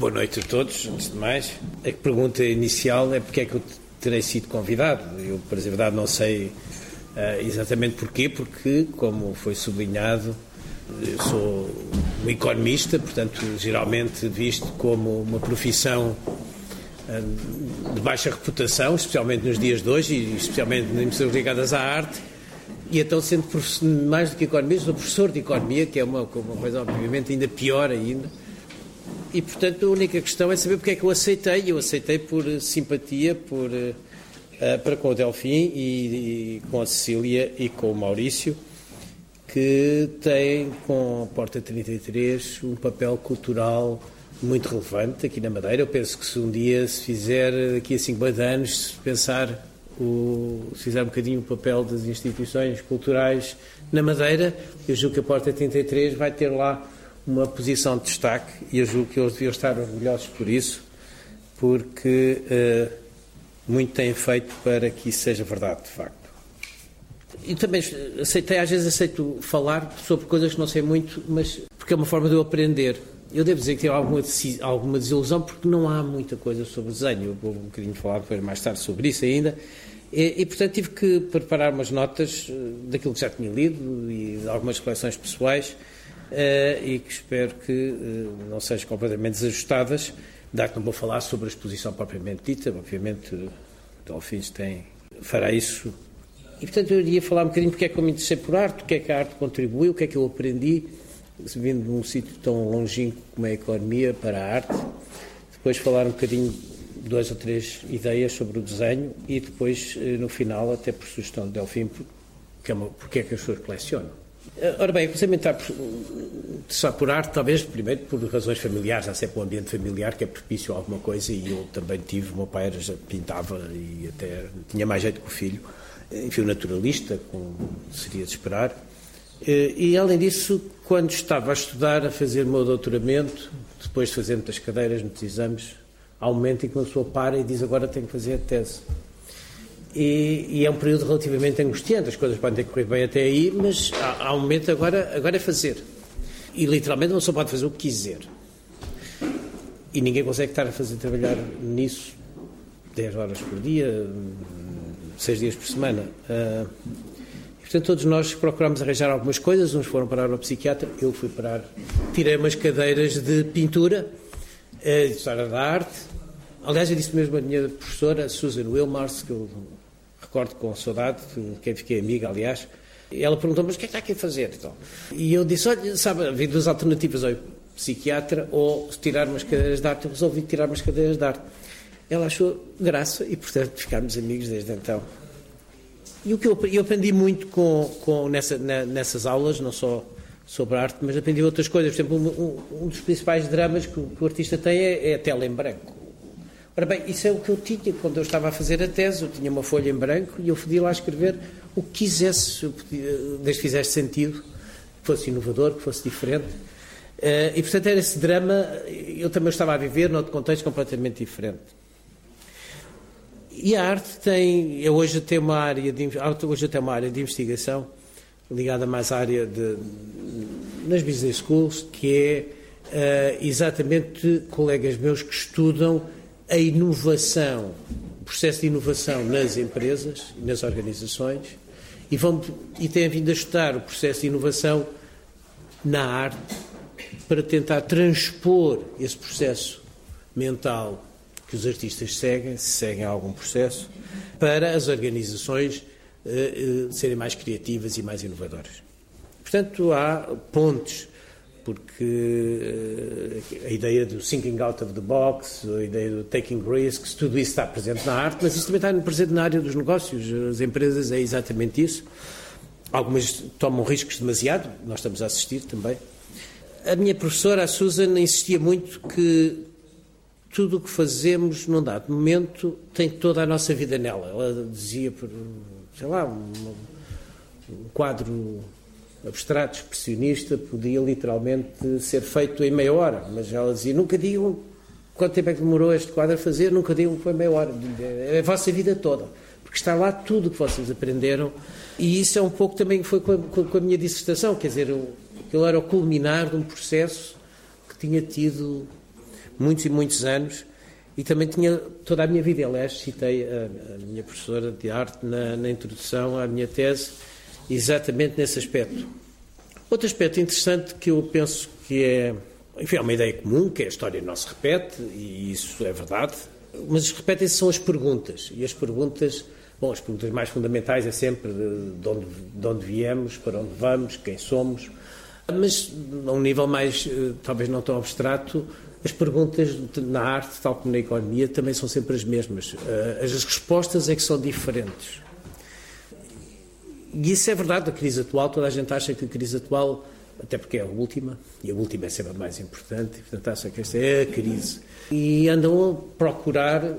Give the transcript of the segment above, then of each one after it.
boa noite a todos, antes de mais. A pergunta inicial é porque é que eu terei sido convidado. Eu, para dizer a verdade, não sei uh, exatamente porquê, porque, como foi sublinhado, eu sou um economista, portanto, geralmente visto como uma profissão uh, de baixa reputação, especialmente nos dias de hoje e especialmente nas emissões ligadas à arte. E então, sendo mais do que economista, sou professor de economia, que é uma, uma coisa, obviamente, ainda pior ainda e, portanto, a única questão é saber porque é que eu aceitei. Eu aceitei por simpatia por, uh, para com o Delfim e, e, com a Cecília e com o Maurício, que têm, com a Porta 33, um papel cultural muito relevante aqui na Madeira. Eu penso que se um dia se fizer, daqui a 50 anos, se pensar o, se fizer um bocadinho o papel das instituições culturais na Madeira, eu julgo que a Porta 33 vai ter lá uma posição de destaque e eu julgo que eles deviam estar orgulhosos por isso, porque uh, muito têm feito para que isso seja verdade, de facto. E também aceitei, às vezes aceito falar sobre coisas que não sei muito, mas porque é uma forma de eu aprender. Eu devo dizer que tive alguma, alguma desilusão porque não há muita coisa sobre desenho. Eu vou um bocadinho falar depois mais tarde sobre isso ainda. E, e, portanto tive que preparar umas notas eh, daquilo que já tinha lido e algumas coleções pessoais e que espero que uh, não sejam completamente desajustadas. Dado que não vou falar sobre a exposição propriamente dita, obviamente o Dolphins tem, fará isso. E portanto eu iria falar um bocadinho porque é que eu me interessei por arte, o que é que a arte contribuiu, o que é que eu aprendi, vindo de um sítio tão longínquo como é a economia para a arte. Depois falar um bocadinho duas ou três ideias sobre o desenho e depois, eh, no final, até por sugestão de Delfim, porque é, uma, porque é que as pessoas colecionam. Ora bem, a entrar só por arte, talvez primeiro por razões familiares, há sempre um ambiente familiar que é propício a alguma coisa e eu também tive, o meu pai já pintava e até tinha mais jeito que o filho, enfim, naturalista, como seria de esperar. Eh, e além disso, quando estava a estudar, a fazer o meu doutoramento, depois de fazer muitas cadeiras, muitos exames, há um momento em que uma pessoa para e diz agora tenho que fazer a tese. E, e, é um período relativamente angustiante, as coisas podem ter corrido bem até aí, mas há, há um momento agora, agora é fazer. E literalmente uma pessoa pode fazer o que quiser. E ninguém consegue estar a fazer trabalhar nisso 10 horas por dia, 6 dias por semana. Uh, e, portanto, todos nós procuramos arranjar algumas coisas, uns foram parar ao psiquiatra, eu fui parar, tirei umas cadeiras de pintura, uh, de história da arte. Aliás, eu disse mesmo a minha professora, Susan Wilmars, que eu recordo com saudade, de quem fiquei amiga, aliás. Ela perguntou, mas o que é que está aqui a fazer? Então, e eu disse, olha, sabe, havia duas alternativas, ou psiquiatra ou tirar umas cadeiras de arte. Eu resolvi tirar umas cadeiras de arte. Ela achou graça e, portanto, ficámos amigos desde então. E o que eu, eu aprendi muito com, com nessa, na, nessas aulas, não só sobre arte, mas aprendi outras coisas. Por exemplo, um, um dos principais dramas que o, que o artista tem é, é a tela em branco. Ora bem, isso é o que eu tinha quando eu estava a fazer a tese. Eu tinha uma folha em branco e eu podia lá escrever o que quisesse, desde que fizesse sentido, que fosse inovador, que fosse diferente. Uh, e, portanto, era esse drama, eu também estava a viver num contexto completamente diferente. E a arte tem, hoje tenho uma área de, hoje tenho uma área de investigação ligada mais à área de, nas business schools, que é uh, exatamente colegas meus que estudam a inovação, o processo de inovação nas empresas e nas organizações e, vão, e têm vindo a estudar o processo de inovação na arte para tentar transpor esse processo mental que os artistas seguem, se seguem algum processo, para as organizações uh, uh, serem mais criativas e mais inovadoras. Portanto, há pontes porque uh, a ideia do thinking out of the box, a ideia do taking risks, tudo isso está presente na arte, mas isso também está presente na área dos negócios. As empresas é exatamente isso. Algumas tomam riscos demasiado, nós estamos a assistir também. A minha professora, a Susan, insistia muito que tudo o que fazemos num dado momento tem toda a nossa vida nela. Ela dizia, sei lá, um quadro abstrato, expressionista, podia literalmente ser feito em meia hora, mas ela dizia, nunca digam quanto tempo é que demorou este quadro a fazer, nunca digam que foi meia hora, é a vossa vida toda, porque está lá tudo o que vocês aprenderam, e isso é um pouco também foi com a, com a minha dissertação, quer dizer, aquilo era o culminar de um processo que tinha tido muitos e muitos anos, e também tinha toda a minha vida. Aliás, citei a, a minha professora de arte na, na, introdução à minha tese, exatamente nesse aspecto. Outro aspecto interessante que eu penso que é, enfim, é uma ideia comum, que é a história não se repete, e isso é verdade, mas repetem-se são as perguntas, e as perguntas Bom, as perguntas mais fundamentais é sempre de onde, de onde viemos, para onde vamos, quem somos. Mas, a um nível mais, eh, talvez não tão abstrato, as perguntas na arte, tal como na economia, também são sempre as mesmas. Eh, as respostas é que são diferentes. E isso é verdade da crise atual. Toda a gente acha que a crise atual, até porque é a última, e a última é sempre a mais importante, portanto acha que esta é a crise. E andam a procurar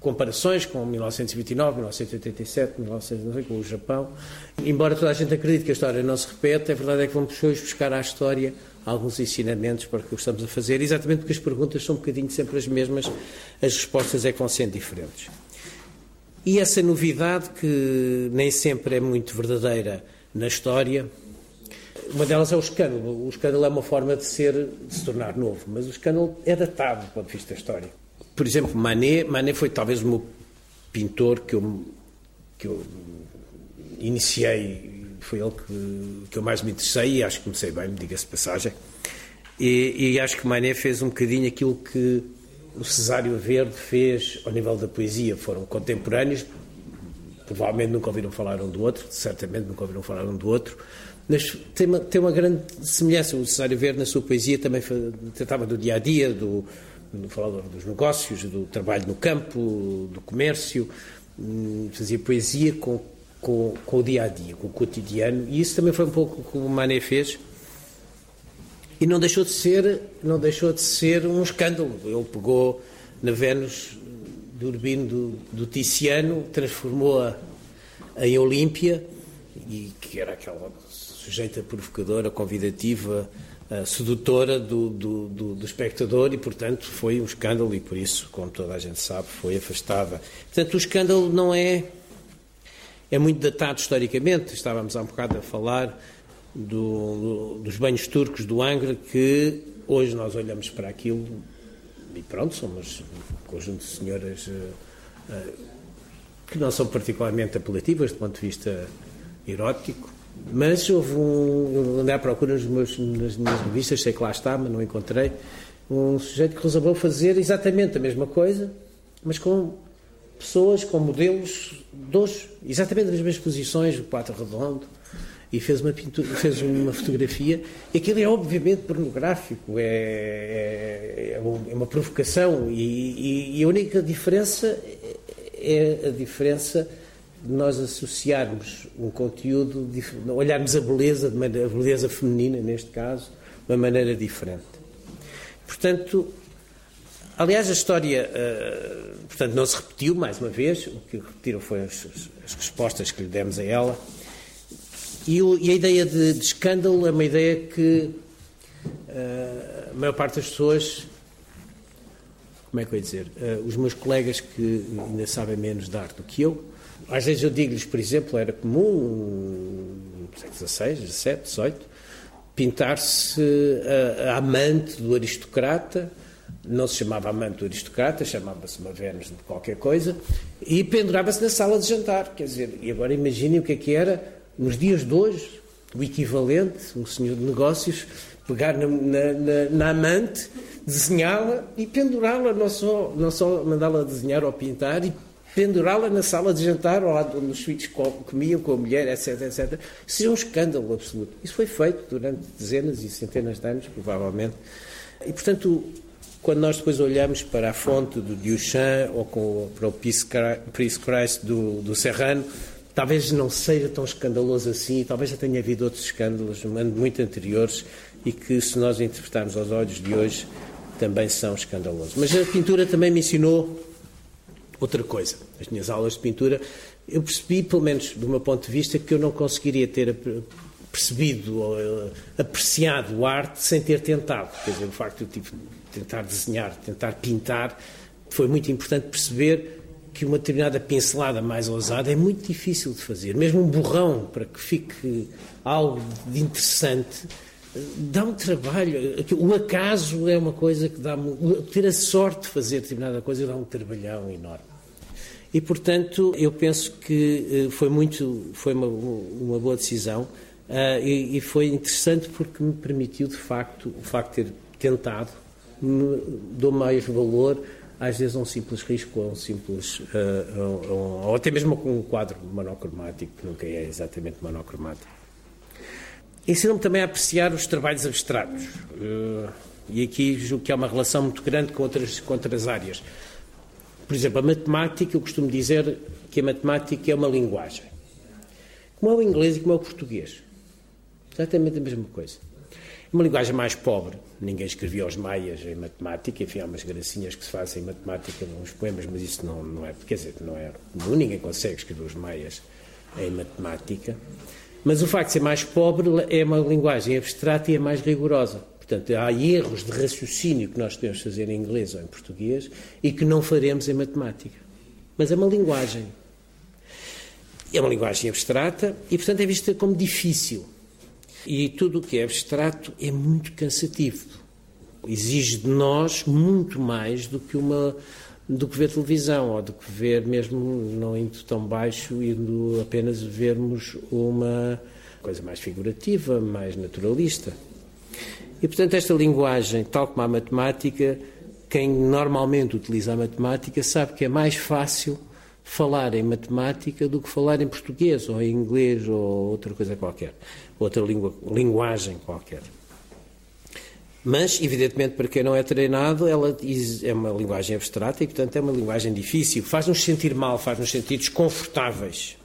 comparações com 1929, 1987, 1990, com o Japão. Embora toda a gente acredite que a história não se repete, a verdade é que vamos hoje buscar à história alguns ensinamentos para o que estamos a fazer, exatamente porque as perguntas são um bocadinho sempre as mesmas, as respostas é que vão sendo diferentes. E essa novidade, que nem sempre é muito verdadeira na história, uma delas é o escândalo. O escândalo é uma forma de ser, de se tornar novo, mas o escândalo é datado do ponto de vista da história. Por exemplo, Manet, Manet foi talvez o meu pintor que eu, que eu iniciei, foi ele que, que eu mais me interessei e acho que comecei bem, me diga-se passagem. E, e, acho que Manet fez um bocadinho aquilo que o Cesário Verde fez ao nível da poesia. Foram contemporâneos, provavelmente nunca ouviram falar um do outro, certamente nunca ouviram falar um do outro, mas tem uma, tem uma grande semelhança. O Cesário Verde, na sua poesia, também tratava do dia a dia, do, no falador dos negócios, do trabalho no campo, do comércio, hum, fazia poesia com, com, com, o dia a dia, com o cotidiano, e isso também foi um pouco o que o Manet fez. E não deixou de ser, não deixou de ser um escândalo. Ele pegou na Vênus do Urbino do, do Ticiano, transformou-a em Olímpia, e que era aquela sujeita provocadora, convidativa, uh, sedutora do, do, do, do, espectador e, portanto, foi um escândalo e, por isso, como toda a gente sabe, foi afastada. Portanto, o escândalo não é. É muito datado historicamente. Estávamos há um bocado a falar do, dos banhos turcos do Angra, que hoje nós olhamos para aquilo e pronto, somos um conjunto de senhoras uh, uh, que não são particularmente apelativas do ponto de vista erótico, mas houve um. Andei à procura nos meus, nas minhas revistas, sei que lá está, mas não encontrei. Um sujeito que resolveu fazer exatamente a mesma coisa, mas com pessoas, com modelos dos, exatamente das mesmas posições, o quadro redondo, e fez uma, pintura, fez uma fotografia. E aquilo é obviamente pornográfico, é, é, é uma provocação, e, e, e a única diferença é a diferença de nós associarmos um conteúdo, olharmos a beleza, a beleza feminina, neste caso, de uma maneira diferente. Portanto, aliás, a história uh, portanto, não se repetiu, mais uma vez, o que repetiram foi as, as respostas que lhe demos a ela. E, o, e a ideia de, de, escândalo é uma ideia que uh, a maior parte das pessoas como é que eu ia dizer, uh, os meus colegas que ainda sabem menos de arte do que eu, às vezes eu digo-lhes, por exemplo, era comum, no século XVI, XVII, XVIII, pintar-se a, a, amante do aristocrata, não se chamava amante do aristocrata, chamava-se uma Vênus de qualquer coisa, e pendurava-se na sala de jantar. Quer dizer, e agora imaginem o que é que era, nos dias de hoje, o equivalente, um senhor de negócios, pegar na, na, na, na amante, desenhá-la e pendurá-la, não só, não só mandá-la desenhar ou pintar, e pendurá-la na sala de jantar, ou lá onde os filhos comiam com a mulher, etc, etc. Isso é um escândalo absoluto. Isso foi feito durante dezenas e centenas de anos, provavelmente. E, portanto, quando nós depois olhamos para a fonte do Duchamp ou com, para o Peace Christ do, do Serrano, talvez não seja tão escandaloso assim, talvez já tenha havido outros escândalos muito anteriores e que, se nós interpretarmos aos olhos de hoje, também são escandalosos. Mas a pintura também me ensinou outra coisa. As minhas aulas de pintura, eu percebi, pelo menos do meu ponto de vista, que eu não conseguiria ter percebido ou eh, apreciado a arte sem ter tentado. Quer dizer, o facto de eu tive, tentar desenhar, tentar pintar, foi muito importante perceber que uma determinada pincelada mais ousada é muito difícil de fazer. Mesmo um borrão, para que fique algo de interessante, dá um trabalho. O acaso é uma coisa que dá. Ter a sorte de fazer determinada coisa dá um trabalhão enorme. E, portanto, eu penso que foi muito. Foi uma, uma boa decisão. Uh, e, e, foi interessante porque me permitiu, de facto, o facto de ter tentado, me, dou mais valor, às vezes, a um simples risco, a um simples. Uh, ou, até mesmo com um quadro monocromático, que nunca é exatamente monocromático. Ensinou-me também a apreciar os trabalhos abstratos. Uh, e aqui julgo que há uma relação muito grande com outras, com outras áreas. Por exemplo, a matemática, eu costumo dizer que a matemática é uma linguagem. Como é o inglês e como é o português. Exatamente a mesma coisa. Uma linguagem mais pobre. Ninguém escrevia os maias em matemática, enfim, há umas gracinhas que se fazem em matemática, uns poemas, mas isso não, não é, quer dizer, não é comum, ninguém consegue escrever os maias em matemática. Mas o facto de ser mais pobre é uma linguagem abstrata e é mais rigorosa. Portanto, há erros de raciocínio que nós podemos fazer em inglês ou em português e que não faremos em matemática. Mas é uma linguagem. É uma linguagem abstrata e, portanto, é vista como difícil. E tudo o que é abstrato é muito cansativo. Exige de nós muito mais do que uma do que ver televisão ou do que ver mesmo não indo tão baixo indo apenas vermos uma coisa mais figurativa, mais naturalista. E portanto esta linguagem, tal como a matemática, quem normalmente utiliza a matemática sabe que é mais fácil falar em matemática do que falar em português ou em inglês ou outra coisa qualquer, outra linguagem qualquer. Mas, evidentemente, para quem não é treinado, ela é uma linguagem abstrata e, portanto, é uma linguagem difícil. Faz-nos sentir mal, faz-nos sentir desconfortáveis.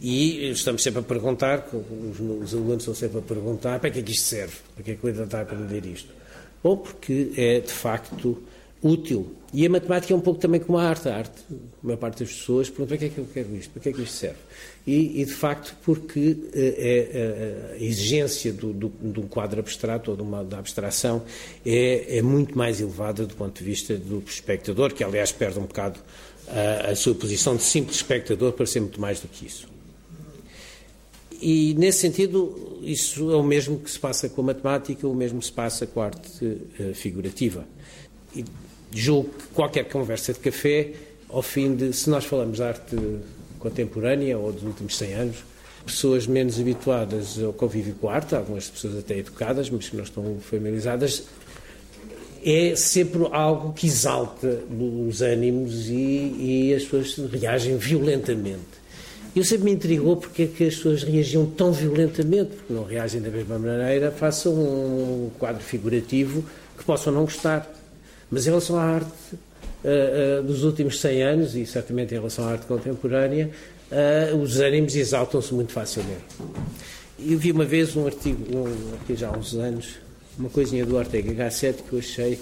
E estamos sempre a perguntar, os, alunos estão sempre a perguntar, para que é que isto serve? Para que é que eu está a aprender isto? Ou porque é, de facto, útil. E a matemática é um pouco também como a arte. A arte, a maior parte das pessoas pergunta para que é que eu quero isto, para que é que isto serve? E, e de facto, porque eh, é, é, a exigência do, do, de um quadro abstrato ou de uma da abstração é, é, muito mais elevada do ponto de vista do espectador, que aliás perde um bocado a, a sua posição de simples espectador para ser muito mais do que isso. E, nesse sentido, isso é o mesmo que se passa com a matemática, o mesmo se passa com a arte uh, figurativa. E julgo que qualquer conversa de café, ao fim de, se nós falamos de arte contemporânea ou dos últimos 100 anos, pessoas menos habituadas ao convívio com a arte, algumas pessoas até educadas, mas que não estão familiarizadas, é sempre algo que exalta os ânimos e, e as pessoas reagem violentamente. Eu sempre me intrigou porque é que as pessoas reagiam tão violentamente, porque não reagem da mesma maneira, façam um quadro figurativo que possam não gostar. Mas em relação à arte uh, uh, dos últimos 100 anos, e certamente em relação à arte contemporânea, uh, os ânimos exaltam-se muito facilmente. Eu vi uma vez um artigo, um, aqui já há uns anos, uma coisinha do Ortega Gasset que eu achei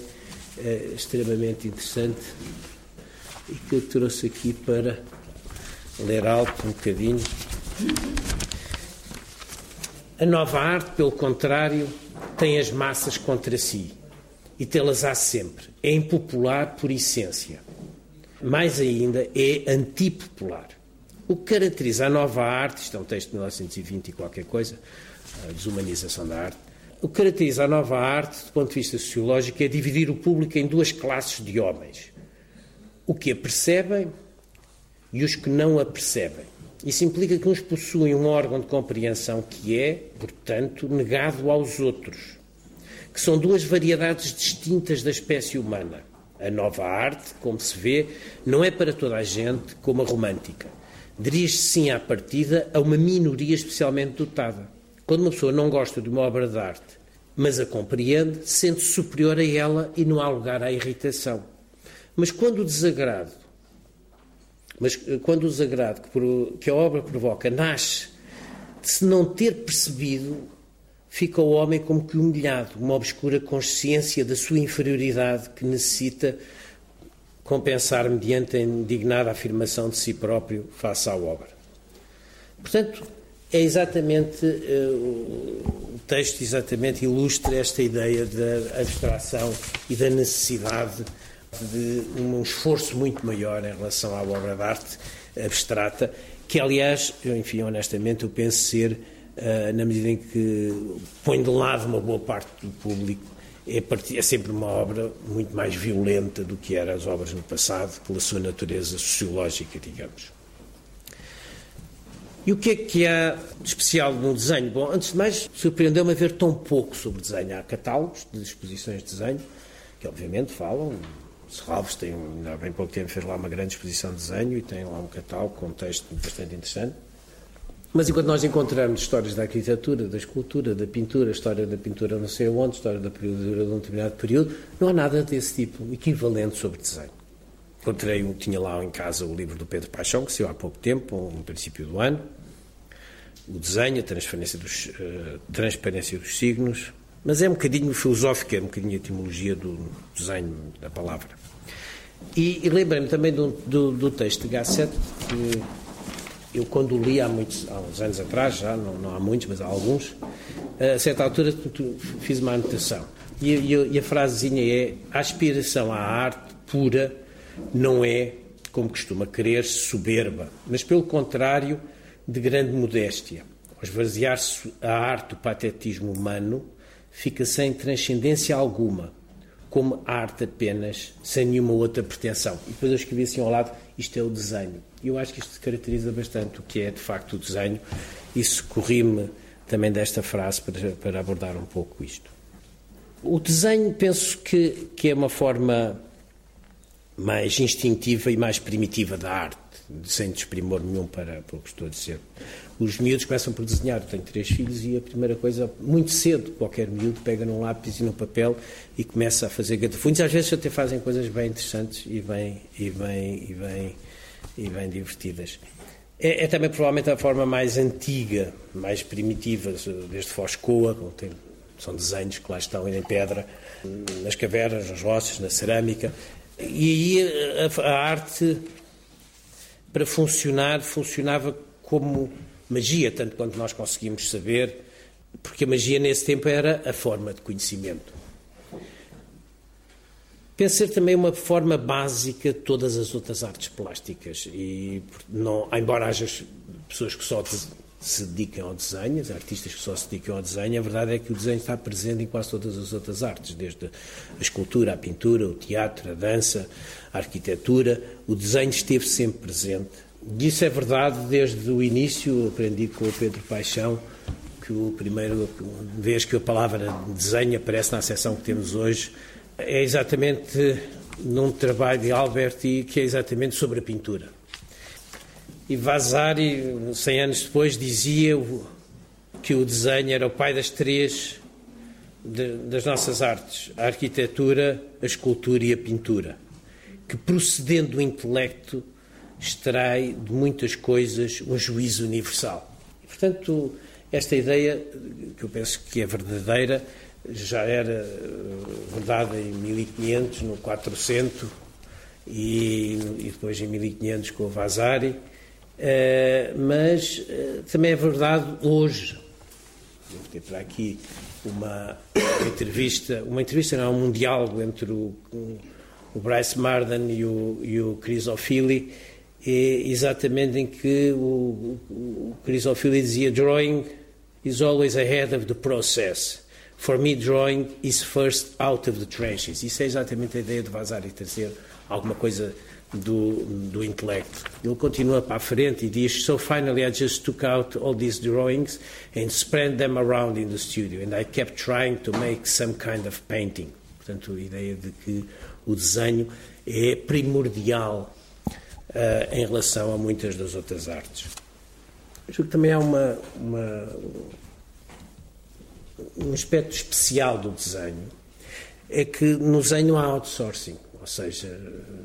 extremamente interessante e que eu trouxe aqui para ler alto um bocadinho. A nova arte, pelo contrário, tem as massas contra si e tê-las há sempre. É impopular por essência. Mais ainda, é antipopular. O que caracteriza a nova arte, isto é um texto de 1920 e qualquer coisa, a desumanização da arte, o que caracteriza a nova arte, do ponto de vista sociológico, é dividir o público em duas classes de homens. O que a percebem e os que não a percebem. Isso implica que uns possuem um órgão de compreensão que é, portanto, negado aos outros que são duas variedades distintas da espécie humana. A nova arte, como se vê, não é para toda a gente como a romântica. Dirige-se sim à partida a uma minoria especialmente dotada. Quando uma pessoa não gosta de uma obra de arte, mas a compreende, sente-se superior a ela e não há lugar à irritação. Mas quando o desagrado, mas eh, quando o desagrado que, que a obra provoca nasce de se não ter percebido fica o homem como que humilhado, uma obscura consciência da sua inferioridade que necessita compensar mediante a indignada afirmação de si próprio face à obra. Portanto, é exatamente uh, o texto exatamente ilustra esta ideia da abstração e da necessidade de um esforço muito maior em relação à obra de arte abstrata, que aliás, enfim, honestamente, eu penso ser na medida em que põe de lado uma boa parte do público, é, é, sempre uma obra muito mais violenta do que eram as obras no passado, pela sua natureza sociológica, digamos. E o que é que há de especial no desenho? Bom, antes de mais, surpreendeu-me ver tão pouco sobre desenho. Há catálogos de exposições de desenho, que obviamente falam. Serralves tem, há bem pouco tempo, fez lá uma grande exposição de desenho e tem lá um catálogo com um texto bastante interessante. Mas enquanto nós encontramos histórias da arquitetura, da escultura, da pintura, história da pintura não sei onde, história da pintura de um determinado período, não há nada desse tipo equivalente sobre desenho. Encontrei, tinha lá em casa o livro do Pedro Paixão, que saiu há pouco tempo, no princípio do ano. O desenho, a transparência dos, uh, transparência dos signos, mas é um bocadinho filosófico, é um bocadinho a etimologia do desenho da palavra. E, e lembrei-me também do, do, do, texto de Gasset, que eu quando li há, muitos, há uns anos atrás, já não, não há muitos, mas há alguns, a certa altura fiz uma anotação. E, e, e a frasezinha é: a aspiração à arte pura não é, como costuma querer, soberba, mas pelo contrário, de grande modéstia. Ao esvaziar-se a arte do patetismo humano, fica sem transcendência alguma, como arte apenas, sem nenhuma outra pretensão. E depois eu escrevi assim ao lado: isto é o desenho. E eu acho que isto caracteriza bastante o que é de facto o desenho. Isso corri-me também desta frase para, para abordar um pouco isto. O desenho, penso que, que é uma forma mais instintiva e mais primitiva da arte, sem desprimor nenhum para, para o que estou a dizer. Os miúdos começam por desenhar. Eu tenho três filhos e a primeira coisa, muito cedo, qualquer miúdo pega num lápis e num papel e começa a fazer gatafunhos. Às vezes até fazem coisas bem interessantes e bem, e bem, e bem, e bem divertidas. É, é também provavelmente a forma mais antiga, mais primitiva, desde Foscoa, tem, são desenhos que lá estão em pedra, nas cavernas, nas rochas, na cerâmica. E aí a, a arte, para funcionar, funcionava como magia, tanto quanto nós conseguimos saber, porque a magia nesse tempo era a forma de conhecimento. Penso ser também uma forma básica de todas as outras artes plásticas. E, não, embora haja pessoas que só se dedicam ao desenho, artistas que só se dedicam ao desenho, a verdade é que o desenho está presente em quase todas as outras artes, desde a escultura, a pintura, o teatro, a dança, a arquitetura. O desenho esteve sempre presente. Isso é verdade desde o início. Aprendi com o Pedro Paixão que o primeiro vez que a palavra desenho aparece na seção que temos hoje é exatamente num trabalho de Alberti que é exatamente sobre a pintura e Vasari, 100 anos depois, dizia que o desenho era o pai das três das nossas artes: a arquitetura, a escultura e a pintura, que procedendo do intelecto extrai de muitas coisas um juízo universal. E, portanto, esta ideia, que eu penso que é verdadeira, já era verdade em 1500, no 400 e, e depois em 1500 com o Vasari Uh, mas uh, também é verdade hoje. Vou ter para aqui uma, uma, entrevista, uma entrevista não, um diálogo entre o, o Bryce Marden e o, e o Chris O'Philly, exatamente em que o, o dizia drawing is always ahead of the process. For me, drawing is first out of the trenches. Isso é exatamente a ideia de vazar e trazer alguma coisa do, do intelecto. Ele continua para a frente e diz: So finally I just took out all these drawings and spread them around in the studio and I kept trying to make some kind of painting. Portanto, a ideia de que o desenho é primordial em relação a muitas das outras artes. Acho que também há uma, uma, um aspecto especial do desenho, é que no desenho há outsourcing ou seja,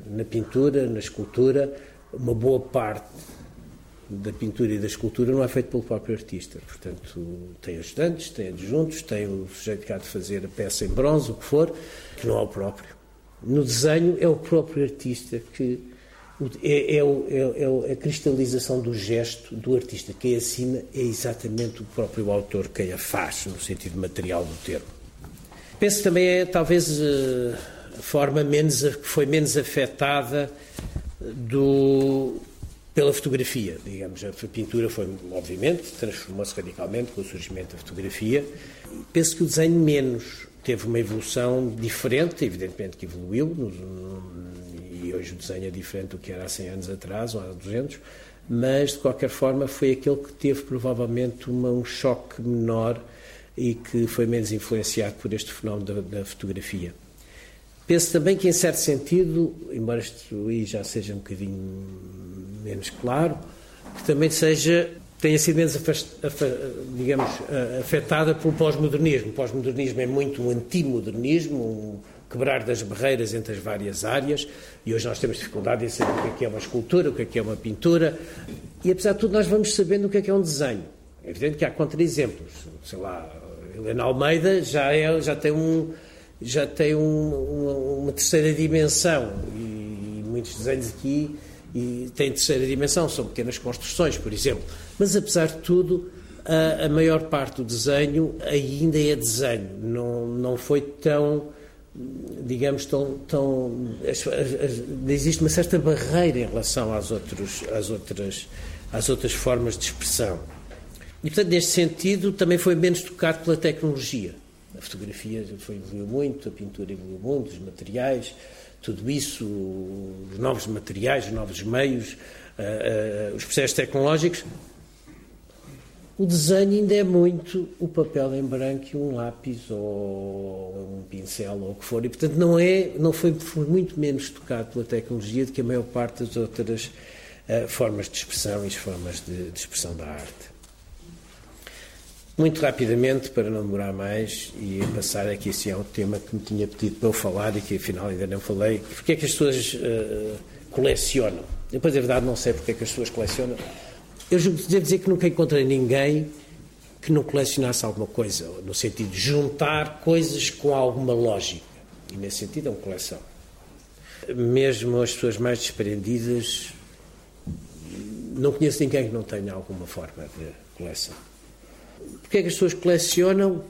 na pintura, na escultura, uma boa parte da pintura e da escultura não é feita pelo próprio artista. Portanto, tem ajudantes, tem adjuntos, tem o sujeito que há de fazer a peça em bronze, o que for, que não é o próprio. No desenho é o próprio artista que é, é, é, é, a cristalização do gesto do artista. Quem assina é exatamente o próprio autor quem a faz, no sentido material do termo. Penso também é talvez forma menos, que foi menos afetada do, pela fotografia, digamos. A pintura foi, obviamente, transformou-se radicalmente com o surgimento da fotografia. Penso que o desenho menos teve uma evolução diferente, evidentemente que evoluiu, e hoje o desenho é diferente do que era há 100 anos atrás, ou há 200, mas de qualquer forma foi aquele que teve provavelmente uma, um choque menor e que foi menos influenciado por este fenómeno da, da fotografia. Penso também que, em certo sentido, embora isto aí já seja um bocadinho menos claro, que também seja tenha sido menos, digamos, afetada pelo pós-modernismo. O pós-modernismo é muito um antimodernismo, um quebrar das barreiras entre as várias áreas, e hoje nós temos dificuldade em saber o que é, que é uma escultura, o que é, que é uma pintura, e apesar de tudo nós vamos sabendo o que é que é um desenho. É evidente que há contra-exemplos. Sei lá, Helena Almeida já, é, já tem, um, já tem um, uma, uma, terceira dimensão, e, e muitos desenhos aqui e têm terceira dimensão, são pequenas construções, por exemplo. Mas apesar de tudo, a, a maior parte do desenho ainda é desenho, não, não foi tão digamos, tão, tão as, as, existe uma certa barreira em relação às, outros, às, outras, às outras formas de expressão. E, portanto, neste sentido, também foi menos tocado pela tecnologia. A fotografia foi, evoluiu muito, a pintura evoluiu muito, os materiais, tudo isso, os novos materiais, os novos meios, uh, uh, os processos tecnológicos o desenho ainda é muito o papel em branco e um lápis ou um pincel ou o que for. E, portanto, não, é, não foi, foi muito menos tocado pela tecnologia do que a maior parte das outras uh, formas de expressão e as formas de, de, expressão da arte. Muito rapidamente, para não demorar mais, e passar aqui assim ao tema que me tinha pedido para eu falar e que afinal ainda não falei, porque é que as pessoas uh, colecionam? Depois, é verdade, não sei porque é que as pessoas colecionam eu devo dizer que nunca encontrei ninguém que não colecionasse alguma coisa, no sentido de juntar coisas com alguma lógica. E nesse sentido é uma coleção. Mesmo as pessoas mais desprendidas, não conheço ninguém que não tenha alguma forma de coleção. Porquê é que as pessoas colecionam?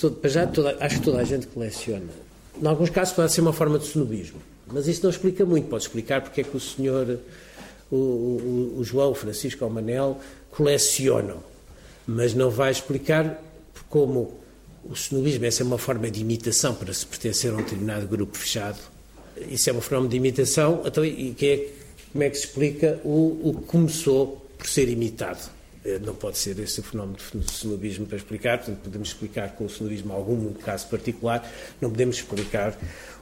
Todo, já toda, acho que toda a gente coleciona. Em alguns casos pode ser uma forma de snobismo, mas isso não explica muito. Pode explicar porque é que o senhor o, o, o João, o Francisco ou o Manel colecionam, mas não vai explicar como o cenobismo essa é uma forma de imitação para se pertencer a um determinado grupo fechado. Isso é uma forma de imitação, então, e que é, como é que se explica o, o que começou por ser imitado? Eh, não pode ser esse o fenómeno do cenobismo para explicar, portanto, podemos explicar com o cenobismo algum caso particular, não podemos explicar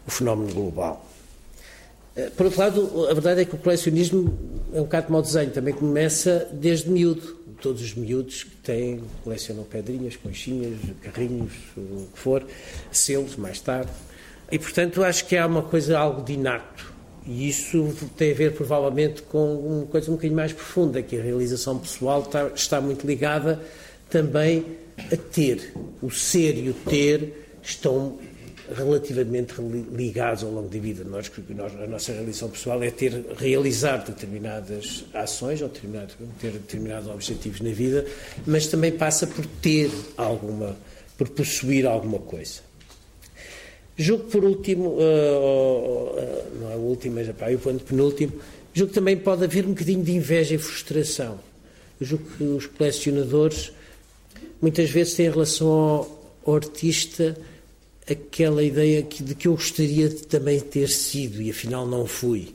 o fenómeno global. Eh, por outro lado, a verdade é que o colecionismo é um bocado como o desenho, também começa desde miúdo. Todos os miúdos que têm, colecionam pedrinhas, conchinhas, carrinhos, o que for, selos mais tarde. E, portanto, acho que há uma coisa algo de inato. E isso tem a ver, provavelmente, com uma coisa um bocadinho mais profunda, que a realização pessoal está, está muito ligada também a ter. O ser e o ter estão relativamente ligados ao longo da vida. Nós, a nossa realização pessoal é ter realizado determinadas ações ou determinado, ter determinados objetivos na vida, mas também passa por ter alguma, por possuir alguma coisa. Julgo por último, uh, uh, não é o último, mas é o ponto penúltimo, julgo que também pode haver um bocadinho de inveja e frustração. Eu julgo que os colecionadores muitas vezes têm em relação ao, ao artista aquela ideia que, de que eu gostaria de também ter sido e afinal não fui.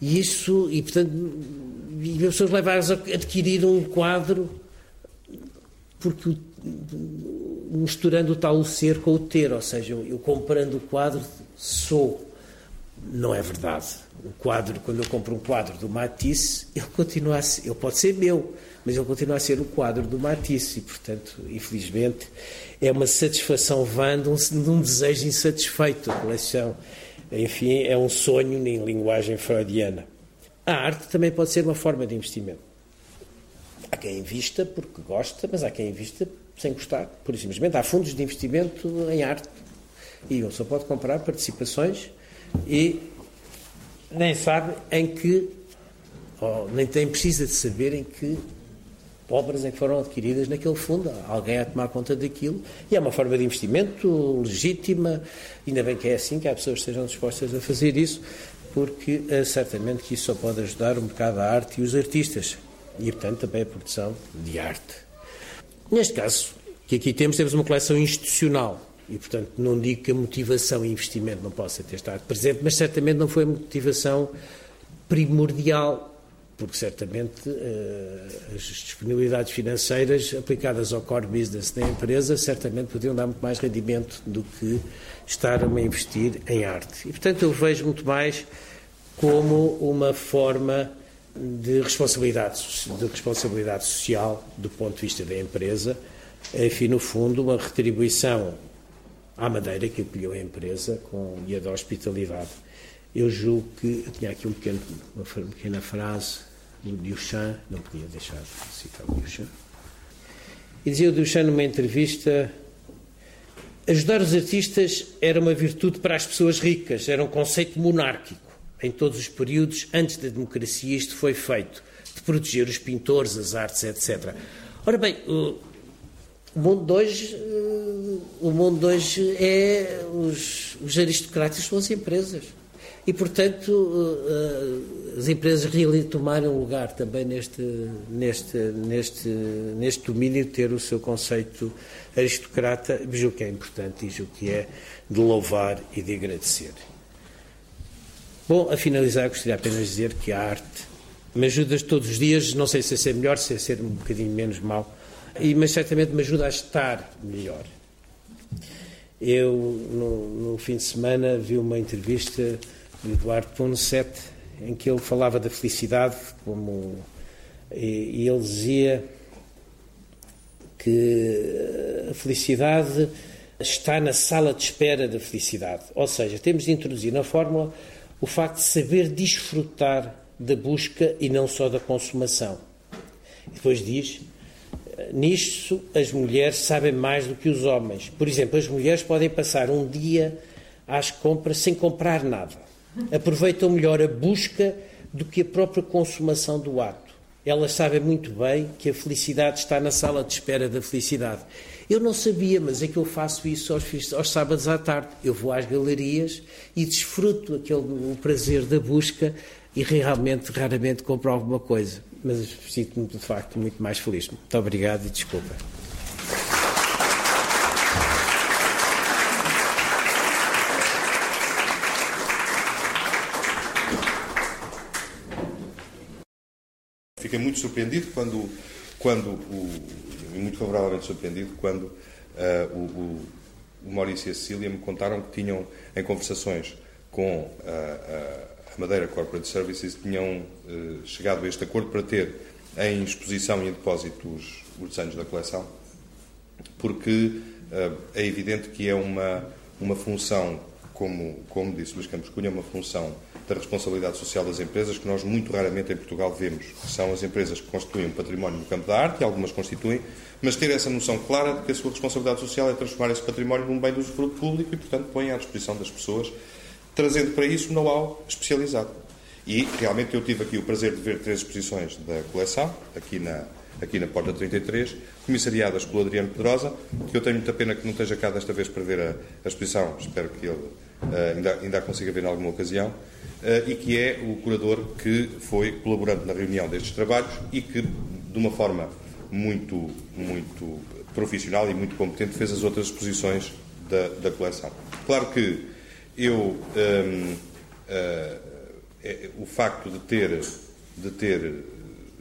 E isso, e portanto, e as pessoas levam-as a adquirir um quadro porque misturando o tal o ser com o ter, ou seja, eu comprando o quadro sou. Não é verdade. O quadro, quando eu compro um quadro do Matisse, ele continua a ser, ele pode ser meu, mas ele continua a ser o quadro do Matisse e, portanto, infelizmente, é uma satisfação vã de um, de um desejo insatisfeito. A coleção, enfim, é um sonho em linguagem freudiana. A arte também pode ser uma forma de investimento. Há quem invista porque gosta, mas há quem invista sem gostar. Por simplesmente há fundos de investimento em arte. E uma só pode comprar participações e nem sabe em que, ou nem tem precisa de saber em que obras em que foram adquiridas naquele fundo, alguém a tomar conta daquilo, e é uma forma de investimento legítima, ainda bem que é assim, que há pessoas que estejam dispostas a fazer isso, porque é, certamente que isso só pode ajudar um bocado a arte e os artistas, e portanto também a produção de arte. Neste caso, que aqui temos, temos uma coleção institucional, e, portanto, não digo que a motivação e investimento não possa ter estado presente, mas certamente não foi a motivação primordial, porque certamente uh, as disponibilidades financeiras aplicadas ao core business da empresa certamente podiam dar muito mais rendimento do que estar a investir em arte. E, portanto, eu vejo muito mais como uma forma de responsabilidade, de responsabilidade social do ponto de vista da empresa, enfim, no fundo, uma retribuição à maneira que acolheu a empresa com guia de hospitalidade. Eu julgo que eu tinha aqui um pequeno, uma pequena frase do Duchamp, não podia deixar de citar o Duchamp. E dizia o Duchamp numa entrevista: ajudar os artistas era uma virtude para as pessoas ricas, era um conceito monárquico. Em todos os períodos, antes da democracia, isto foi feito, de proteger os pintores, as artes, etc. Ora bem, o mundo de hoje, eh, o mundo de hoje é os, os aristocratas são as empresas. E, portanto, eh, as empresas realmente tomaram lugar também neste, neste, neste, neste domínio de ter o seu conceito aristocrata, vejo que é importante e o que é de louvar e de agradecer. Bom, a finalizar, gostaria apenas de dizer que a arte me ajuda todos os dias, não sei se é ser melhor, se é ser um bocadinho menos mau, mas certamente me ajuda a estar melhor. Eu, no, no fim de semana, vi uma entrevista de Eduardo Ponset em que ele falava da felicidade como e, ele dizia que a felicidade está na sala de espera da felicidade. Ou seja, temos de introduzir na fórmula o facto de saber desfrutar da busca e não só da consumação. E depois diz nisto as mulheres sabem mais do que os homens. Por exemplo, as mulheres podem passar um dia às compras sem comprar nada. Aproveitam melhor a busca do que a própria consumação do ato. Elas sabem muito bem que a felicidade está na sala de espera da felicidade. Eu não sabia, mas é que eu faço isso aos, aos sábados à tarde. Eu vou às galerias e desfruto aquele, o prazer da busca e realmente, raramente compro alguma coisa mas sinto-me de facto muito mais feliz. Muito obrigado e desculpa. Fiquei muito surpreendido quando, quando o, muito favoravelmente surpreendido quando uh, o, o, Maurício e a Cecília me contaram que tinham em conversações com uh, uh, Madeira Corporate Services tinham eh, chegado a este acordo para ter em exposição e em depósito os, os desenhos da coleção, porque é evidente que é uma, uma função, como, como disse Luís Campos Cunha, uma função da responsabilidade social das empresas que nós muito raramente em Portugal vemos. São as empresas que constituem um património no campo da arte, algumas constituem, mas ter essa noção clara de que a sua responsabilidade social é transformar esse património num bem de usufruto público e, portanto, põe à disposição das pessoas trazendo para isso know-how especializado. E realmente eu tive aqui o prazer de ver três exposições da coleção, aqui na, aqui na Porta 33, comissariadas pelo Adriano Pedrosa, que eu tenho muita pena que não esteja cá desta vez para ver a, a exposição, espero que ele ainda, ainda a consiga ver em alguma ocasião, uh, e que é o curador que foi colaborante na reunião destes trabalhos e que, de uma forma muito, muito profissional e muito competente, fez as outras exposições da, da coleção. Claro que eu um, uh, é, o facto de ter de ter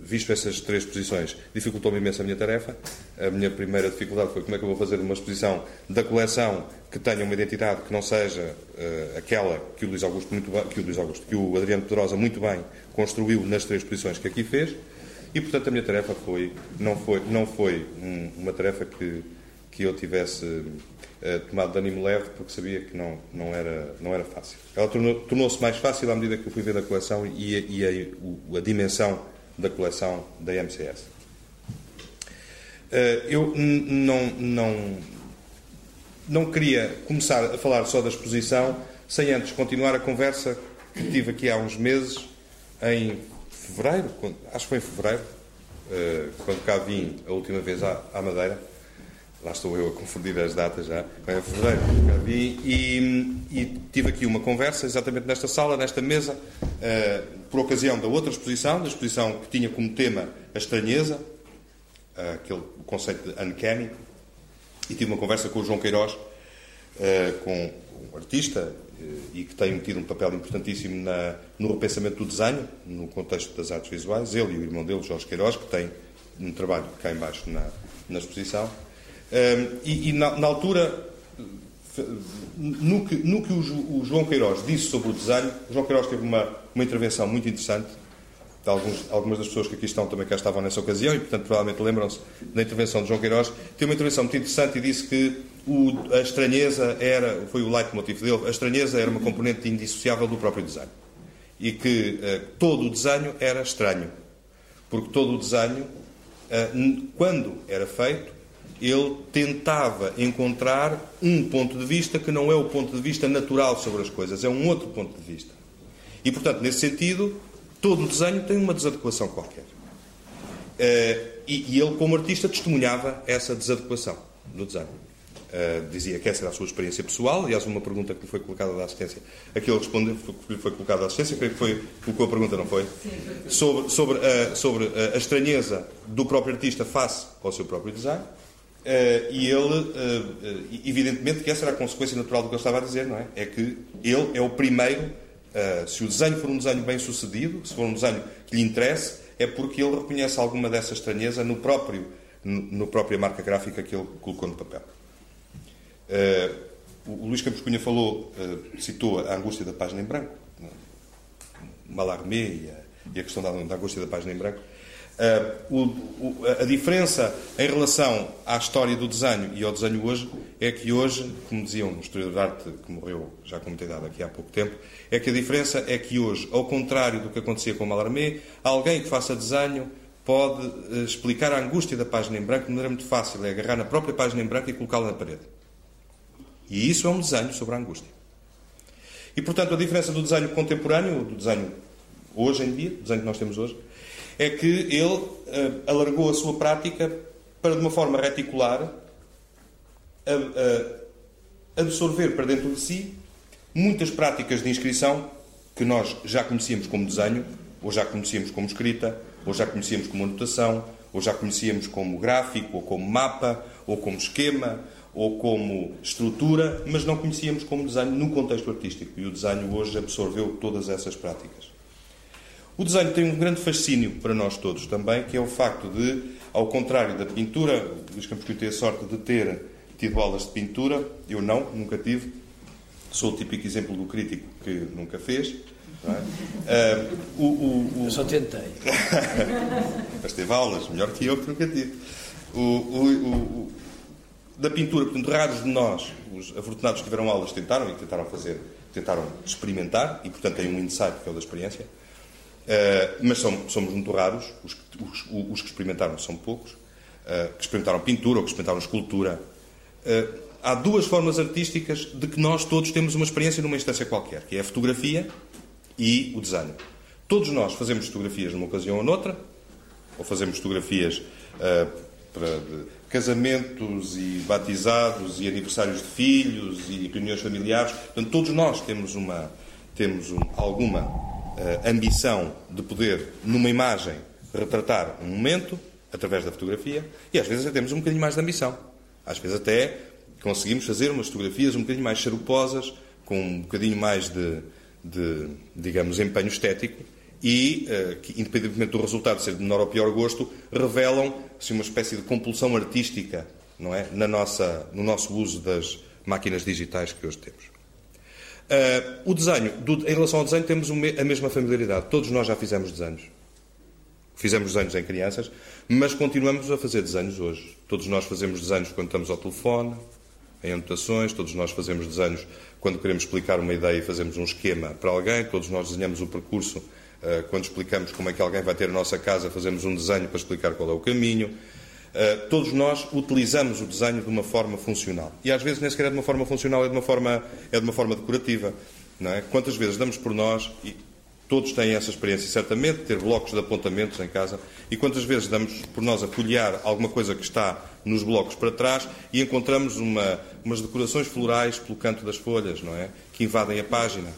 visto essas três exposições dificultou-me imenso a minha tarefa. A minha primeira dificuldade foi como é que eu vou fazer uma exposição da coleção que tenha uma identidade que não seja uh, aquela que o Luís Augusto muito bem, que o Luís Augusto, que o Adriano Pedrosa muito bem construiu nas três exposições que aqui fez. E portanto a minha tarefa foi não foi não foi um, uma tarefa que que eu tivesse eh, tomado de ânimo leve porque sabia que não, não, era, não era fácil. Ela tornou-se tornou mais fácil à medida que eu fui ver a coleção e, e a, a, dimensão da coleção da MCS. Eh, eu não, não, não queria começar a falar só da exposição sem antes continuar a conversa que tive aqui há uns meses, em fevereiro, acho que foi em fevereiro, eh, quando cá vim a última vez à, Madeira lá estou eu a confundir as datas já, é fevereiro, e, e, tive aqui uma conversa exatamente nesta sala, nesta mesa, por ocasião da outra exposição, da exposição que tinha como tema a estranheza, uh, aquele conceito de uncanny, e tive uma conversa com o João Queiroz, uh, com um artista e que tem tido um papel importantíssimo na, no repensamento do desenho, no contexto das artes visuais, ele e o irmão dele, Jorge Queiroz, que tem um trabalho cá embaixo na, na exposição. E, e na, na, altura, no que, no que o, o, João Queiroz disse sobre o desenho, o João Queiroz teve uma, uma intervenção muito interessante. Alguns, algumas das pessoas que aqui estão também cá estavam nessa ocasião e, portanto, provavelmente lembram-se da intervenção de João Queiroz. Teve uma intervenção muito interessante e disse que o, a estranheza era, foi o leitmotiv dele, a estranheza era uma componente indissociável do próprio desenho. E que uh, todo o desenho era estranho. Porque todo o desenho, uh, quando era feito, ele tentava encontrar um ponto de vista que não é o ponto de vista natural sobre as coisas, é um outro ponto de vista. E, portanto, nesse sentido, todo o desenho tem uma desadequação qualquer. Uh, e, ele, como artista, testemunhava essa desadequação no desenho. Uh, dizia que essa era a sua experiência pessoal. Aliás, uma pergunta que lhe foi colocada da assistência, aquilo respondeu que lhe foi colocada da assistência, creio que foi, colocou a pergunta, não foi? Sim. Sobre, sobre, uh, sobre a estranheza do próprio artista face ao seu próprio design. Uh, e ele, uh, evidentemente que essa era a consequência natural do que eu estava a dizer, não é? É que ele é o primeiro, se o desenho for um desenho bem sucedido, se for um desenho que lhe interesse, é porque ele reconhece alguma dessa estranheza no próprio, no, no própria marca gráfica que ele colocou no papel. o Luís Campos Cunha falou, citou a angústia da página em branco, Malarmé e a, e a questão da, da angústia da página em branco. Uh, o, o, a diferença em relação à história do desenho e ao desenho hoje é que hoje, como dizia um historiador de arte que morreu já com muita idade aqui há pouco tempo, é que a diferença é que hoje, ao contrário do que acontecia com Mallarmé, alguém que faça desenho pode uh, explicar a angústia da página em branco de maneira muito fácil, é agarrar na própria página em branco e colocá-la na parede. E isso é um desenho sobre a angústia. E, portanto, a diferença do desenho contemporâneo, do desenho hoje em dia, do desenho que nós temos hoje, é que ele uh, alargou a sua prática para, de uma forma reticular, absorver para dentro de si muitas práticas de inscrição que nós já conhecíamos como desenho, ou já conhecíamos como escrita, ou já conhecíamos como anotação, ou já conhecíamos como gráfico, ou como mapa, ou como esquema, ou como estrutura, mas não conhecíamos como desenho no contexto artístico. E o desenho hoje absorveu todas essas práticas. O desenho tem um grande fascínio para nós todos também, que é o facto de, ao contrário da pintura, Luís Campos tem a sorte de ter tido aulas de pintura, eu não, nunca tive. Sou o típico exemplo do crítico que nunca fez. É? Uh, o, o, o... Eu só tentei. Mas teve aulas, melhor que eu, que nunca tive. Da pintura, portanto, raros de nós, os afortunados que tiveram aulas, tentaram e tentaram fazer, tentaram experimentar, e portanto têm um insight que é o da experiência. Uh, mas somos, somos muito raros, os, os, os, que experimentaram são poucos, uh, que experimentaram pintura ou que experimentaram escultura. Uh, há duas formas artísticas de que nós todos temos uma experiência numa instância qualquer, que é a fotografia e o desenho. Todos nós fazemos fotografias numa ocasião ou noutra, ou fazemos fotografias para casamentos e batizados e aniversários de filhos e reuniões familiares. Portanto, todos nós temos, uma, temos um, alguma ambição de poder, numa imagem, retratar um momento através da fotografia e às vezes até temos um bocadinho mais de ambição. Às vezes até conseguimos fazer umas fotografias um bocadinho mais charuposas, com um bocadinho mais de, de digamos, empenho estético e, uh, que, independentemente do resultado ser de menor ou pior gosto, revelam assim, uma espécie de compulsão artística não é? Na nossa, no nosso uso das máquinas digitais que hoje temos. Uh, o desenho, do, em relação ao desenho, temos a mesma familiaridade. Todos nós já fizemos desenhos. Fizemos desenhos em crianças, mas continuamos a fazer desenhos hoje. Todos nós fazemos desenhos quando estamos ao telefone, em anotações, todos nós fazemos desenhos quando queremos explicar uma ideia e fazemos um esquema para alguém, todos nós desenhamos o percurso uh, quando explicamos como é que alguém vai ter a nossa casa, fazemos um desenho para explicar qual é o caminho. Eh, todos nós utilizamos o desenho de uma forma funcional. E às vezes nem sequer é de uma forma funcional, é de uma forma, é de uma forma decorativa. Não é? Quantas vezes damos por nós, e todos têm essa experiência certamente, ter blocos de apontamentos em casa, e quantas vezes damos por nós a folhear alguma coisa que está nos blocos para trás e encontramos uma, umas decorações florais pelo canto das folhas, não é? Que invadem a página.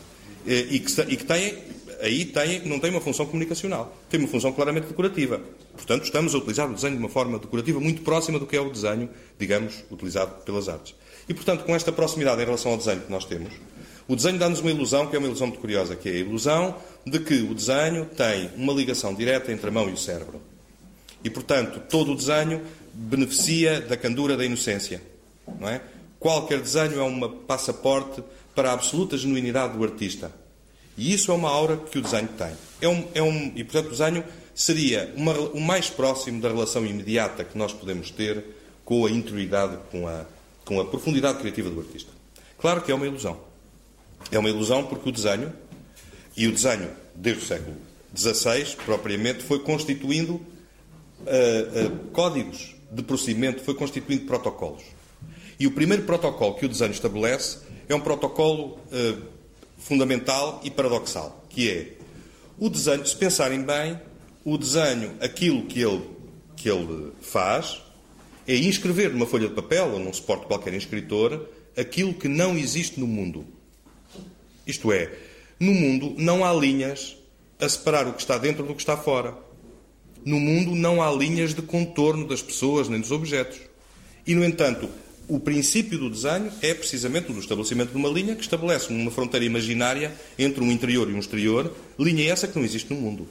E que, e que têm, aí têm, não tem uma função comunicacional, tem uma função claramente decorativa. Portanto, estamos a utilizar o desenho de uma forma decorativa muito próxima do que é o desenho, digamos, utilizado pelas artes. E, portanto, com esta proximidade em relação ao desenho que nós temos, o desenho dá-nos uma ilusão, que é uma ilusão muito curiosa, que é a ilusão de que o desenho tem uma ligação direta entre a mão e o cérebro. E, portanto, todo o desenho beneficia da candura da inocência. Não é? Qualquer desenho é um passaporte para a absoluta genuinidade do artista. E isso é uma aura que o desenho tem. É um, é um, e, portanto, o desenho seria uma, o mais próximo da relação imediata que nós podemos ter com a interioridade, com a, com a profundidade criativa do artista. Claro que é uma ilusão. É uma ilusão porque o desenho, e o desenho desde o século XVI, propriamente, foi constituindo uh, uh, códigos de procedimento, foi constituindo protocolos. E o primeiro protocolo que o desenho estabelece é um protocolo uh, fundamental e paradoxal, que é o desenho, se pensarem bem, o desenho, aquilo que ele, que ele faz, é inscrever numa folha de papel ou num suporte qualquer inscritor aquilo que não existe no mundo. Isto é, no mundo não há linhas a separar o que está dentro do que está fora. No mundo não há linhas de contorno das pessoas nem dos objetos. E, no entanto, o princípio do desenho é precisamente o do estabelecimento de uma linha que estabelece uma fronteira imaginária entre um interior e um exterior, linha essa que não existe no mundo.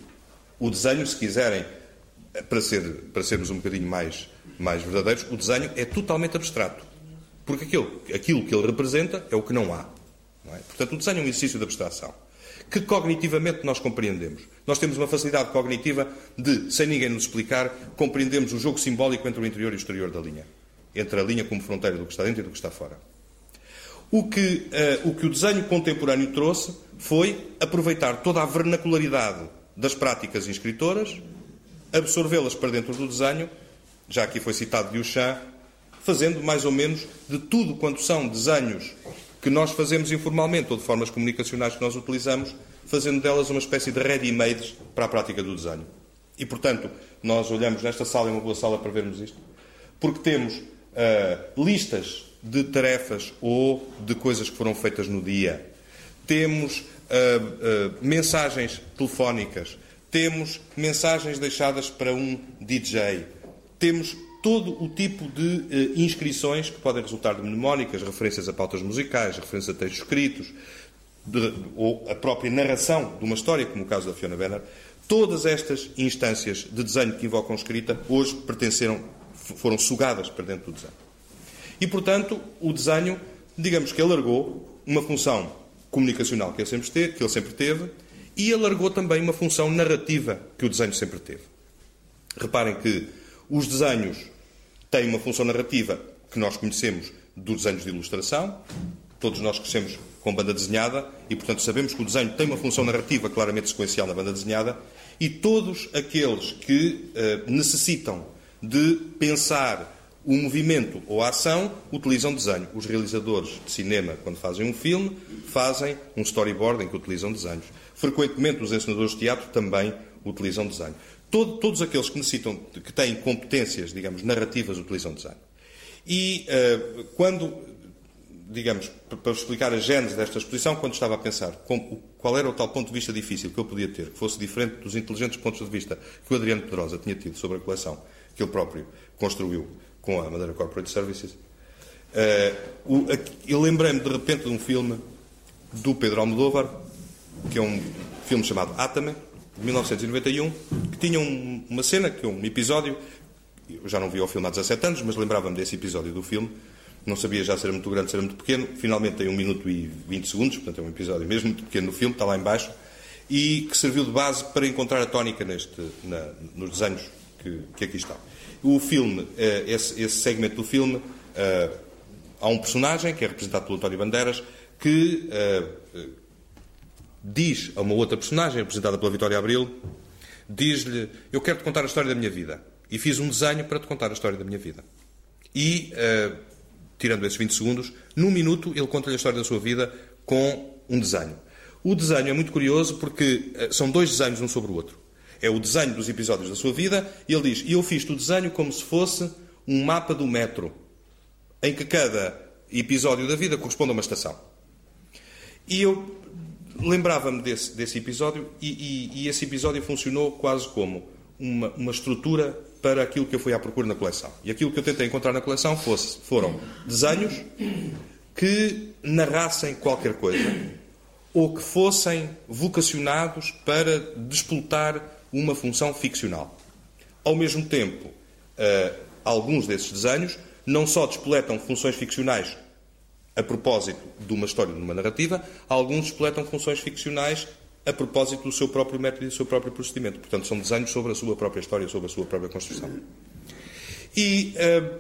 O desenho, se quiserem, para, ser, para sermos um bocadinho mais, mais verdadeiros, o desenho é totalmente abstrato. Porque aquilo, aquilo que ele representa é o que não há. É? Portanto, o desenho é um exercício de abstração que cognitivamente nós compreendemos. Nós temos uma facilidade cognitiva de, sem ninguém nos explicar, compreendemos o jogo simbólico entre o interior e o exterior da linha. Entre a linha como fronteira do que está dentro e do que está fora. O que, uh, o, que o desenho contemporâneo trouxe foi aproveitar toda a vernacularidade das práticas inscritoras, absorvê-las para dentro do desenho, já aqui foi citado Duchamp, fazendo mais ou menos de tudo quanto são desenhos que nós fazemos informalmente ou de formas comunicacionais que nós utilizamos, fazendo delas uma espécie de ready-mades para a prática do desenho. E, portanto, nós olhamos nesta sala, é uma boa sala para vermos isto, porque temos uh, listas de tarefas ou de coisas que foram feitas no dia, temos uh, uh, mensagens telefónicas, temos mensagens deixadas para um DJ, temos todo o tipo de inscrições que podem resultar de mnemónicas, referências a pautas musicais, referências a textos escritos, de, ou a própria narração de uma história, como o caso da Fiona Banner. Todas estas instâncias de desenho que invocam escrita hoje pertenceram, foram sugadas para dentro do desenho. E, portanto, o desenho, digamos que alargou uma função comunicacional que ele sempre teve, que ele sempre teve e alargou também uma função narrativa que o desenho sempre teve. Reparem que os desenhos tem uma função narrativa que nós conhecemos dos desenhos de ilustração. Todos nós crescemos com banda desenhada e, portanto, sabemos que o desenho tem uma função narrativa claramente sequencial na banda desenhada. E todos aqueles que uh, necessitam de pensar o movimento ou a ação utilizam desenho. Os realizadores de cinema, quando fazem um filme, fazem um storyboard em que utilizam desenhos. Frequentemente, os ensinadores de teatro também utilizam desenho. Todo, todos aqueles que necessitam, que têm competências, digamos, narrativas, utilizam design. E uh, quando, digamos, para explicar a gênese desta exposição, quando estava a pensar como, qual era o tal ponto de vista difícil que eu podia ter, que fosse diferente dos inteligentes pontos de vista que o Adriano Pedrosa tinha tido sobre a coleção que ele próprio construiu com a Madeira Corporate Services, uh, eu lembrei-me de repente de um filme do Pedro Almodóvar, que é um filme chamado Atame, de 1991, que tinha um, uma cena, que é um episódio. Eu já não vi o filme há 17 anos, mas lembrava-me desse episódio do filme. Não sabia já se era muito grande, se era muito pequeno. Finalmente tem 1 minuto e 20 segundos, portanto é um episódio mesmo muito pequeno no filme, está lá embaixo. E que serviu de base para encontrar a tónica neste, na, nos desenhos que, que, aqui estão. O filme, eh, esse, esse segmento do filme, eh, há um personagem, que é representado pelo António Bandeiras, que eh, diz a uma outra personagem, apresentada pela Vitória Abril, diz-lhe: Eu quero te contar a história da minha vida. E fiz um desenho para te contar a história da minha vida. E, tirando esses 20 segundos, num minuto ele conta-lhe a história da sua vida com um desenho. O desenho é muito curioso porque são dois desenhos um sobre o outro. É o desenho dos episódios da sua vida e ele diz: E eu fiz o desenho como se fosse um mapa do metro, em que cada episódio da vida corresponde a uma estação. E eu lembrava-me desse, desse episódio e, e, e, esse episódio funcionou quase como uma, uma, estrutura para aquilo que eu fui à procura na coleção. E aquilo que eu tentei encontrar na coleção fosse, foram desenhos que narrassem qualquer coisa ou que fossem vocacionados para despoltar uma função ficcional. Ao mesmo tempo, uh, alguns desses desenhos não só despoletam funções ficcionais a propósito de uma história, de uma narrativa, alguns despletam funções ficcionais a propósito do seu próprio método e do seu próprio procedimento. Portanto, são desenhos sobre a sua própria história, sobre a sua própria construção. E uh,